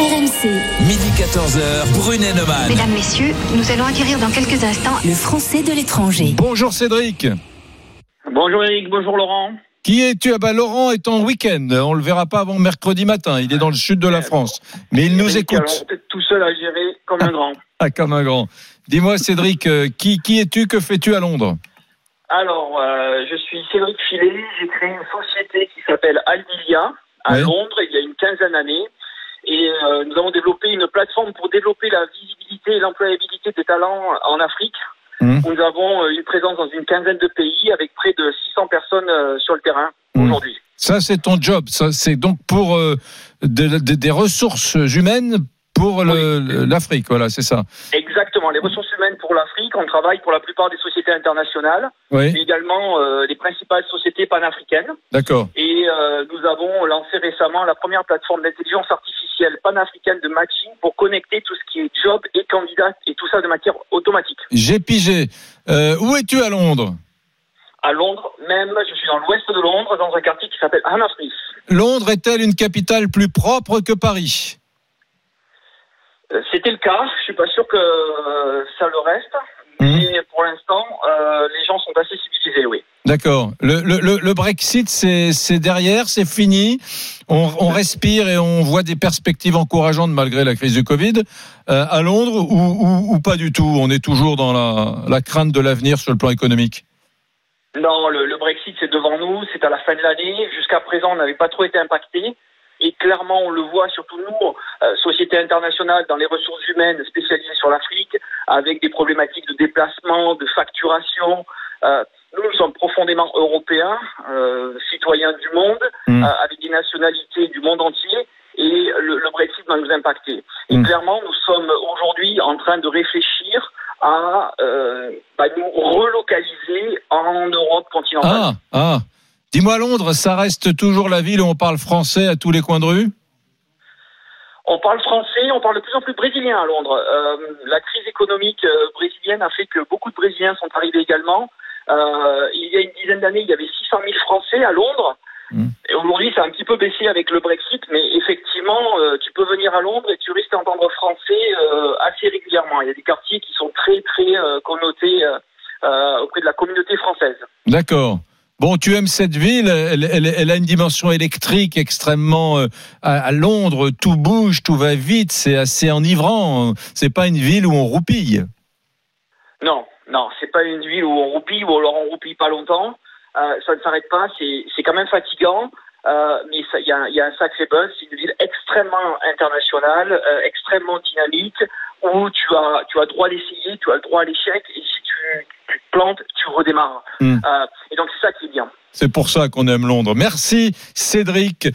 RMC. Midi 14h, Brunet Neumann. Mesdames, Messieurs, nous allons acquérir dans quelques instants Le français de l'étranger. Bonjour Cédric. Bonjour Eric, bonjour Laurent. Qui es-tu? Ah bah, Laurent est en week-end. On le verra pas avant mercredi matin. Il est dans le sud de la France. Mais il nous écoute. tout seul à gérer comme un grand. Ah, comme un grand. Dis-moi Cédric, euh, qui, qui es-tu? Que fais-tu à Londres? Alors, euh, je suis Cédric Filet, j'ai créé une société qui s'appelle Albilia à Oui. Londres il y a une quinzaine d'années. Euh, nous avons développé une plateforme pour développer la visibilité et l'employabilité des talents en Afrique. Mhm. Nous avons euh, une présence dans une quinzaine de pays avec près de 600 personnes euh, sur le terrain Mhm. aujourd'hui. Ça, c'est ton job. Ça, c'est donc pour euh, de- de- des ressources humaines pour l'Afrique. Voilà, c'est ça. Exactement, les ressources humaines pour l'Afrique, on travaille pour la plupart des sociétés internationales, Oui, mais également euh, les principales sociétés panafricaines. d'accord. Et euh, nous avons lancé récemment la première plateforme d'intelligence artificielle panafricaine de matching pour connecter tout ce qui est job et candidat et tout ça de matière automatique. J'ai pigé. Euh, où es-tu à Londres? À Londres, même, je suis dans l'ouest de Londres, dans un quartier qui s'appelle Hammersmith. Londres est-elle une capitale plus propre que Paris? Euh, C'était le cas, je suis pas sûr que euh, ça le reste, mais pour l'instant, les gens sont assez civilisés, oui. D'accord. Le, Brexit, c'est derrière, c'est fini. On, respire et on voit des perspectives encourageantes malgré la crise du Covid. Euh, à Londres ou, pas du tout? On est toujours dans la, crainte de l'avenir sur le plan économique. Non, le, Brexit, c'est devant nous, c'est à la fin de l'année. Jusqu'à présent, on n'avait pas trop été impacté. Et clairement, on le voit, surtout nous, euh, société internationale dans les ressources humaines spécialisées sur l'Afrique, avec des problématiques de déplacement, de facturation. Euh, sommes profondément européens, euh, citoyens du monde, Mm. euh, avec des nationalités du monde entier. Et le, le Brexit va nous impacter. Et Mm. clairement, nous sommes aujourd'hui en train de réfléchir à euh, bah, nous relocaliser en Europe continentale. Ah, ah. Dis-moi, Londres, ça reste toujours la ville où on parle français à tous les coins de rue? On parle français, on parle de plus en plus brésilien à Londres. Euh, la crise économique brésilienne a fait que beaucoup de Brésiliens sont arrivés également. Euh, il y a une dizaine d'années, il y avait 600 000 Français à Londres. Mm. Et aujourd'hui, ça a un petit peu baissé avec le Brexit, mais effectivement, euh, tu peux venir à Londres et tu risques d'entendre français euh, assez régulièrement. Il y a des quartiers qui sont très, très euh, connotés auprès de la communauté française. D'accord. Bon, tu aimes cette ville, elle, elle- elle a une dimension électrique extrêmement à, à Londres, tout bouge, tout va vite, c'est assez enivrant. C'est pas une ville où on roupille. Non, non, c'est pas une ville où on roupille ou alors on roupille pas longtemps. Euh, ça ne s'arrête pas, c'est quand même fatigant. Euh, mais il y a, il y a un sacré buzz. C'est une ville extrêmement internationale, euh, extrêmement dynamique, où tu as, tu as droit d'essayer, tu as le droit à l'échec, et si tu, tu te plantes, tu redémarres. Mm. Euh, et donc c'est ça qui est bien. C'est pour ça qu'on aime Londres. Merci Cédric.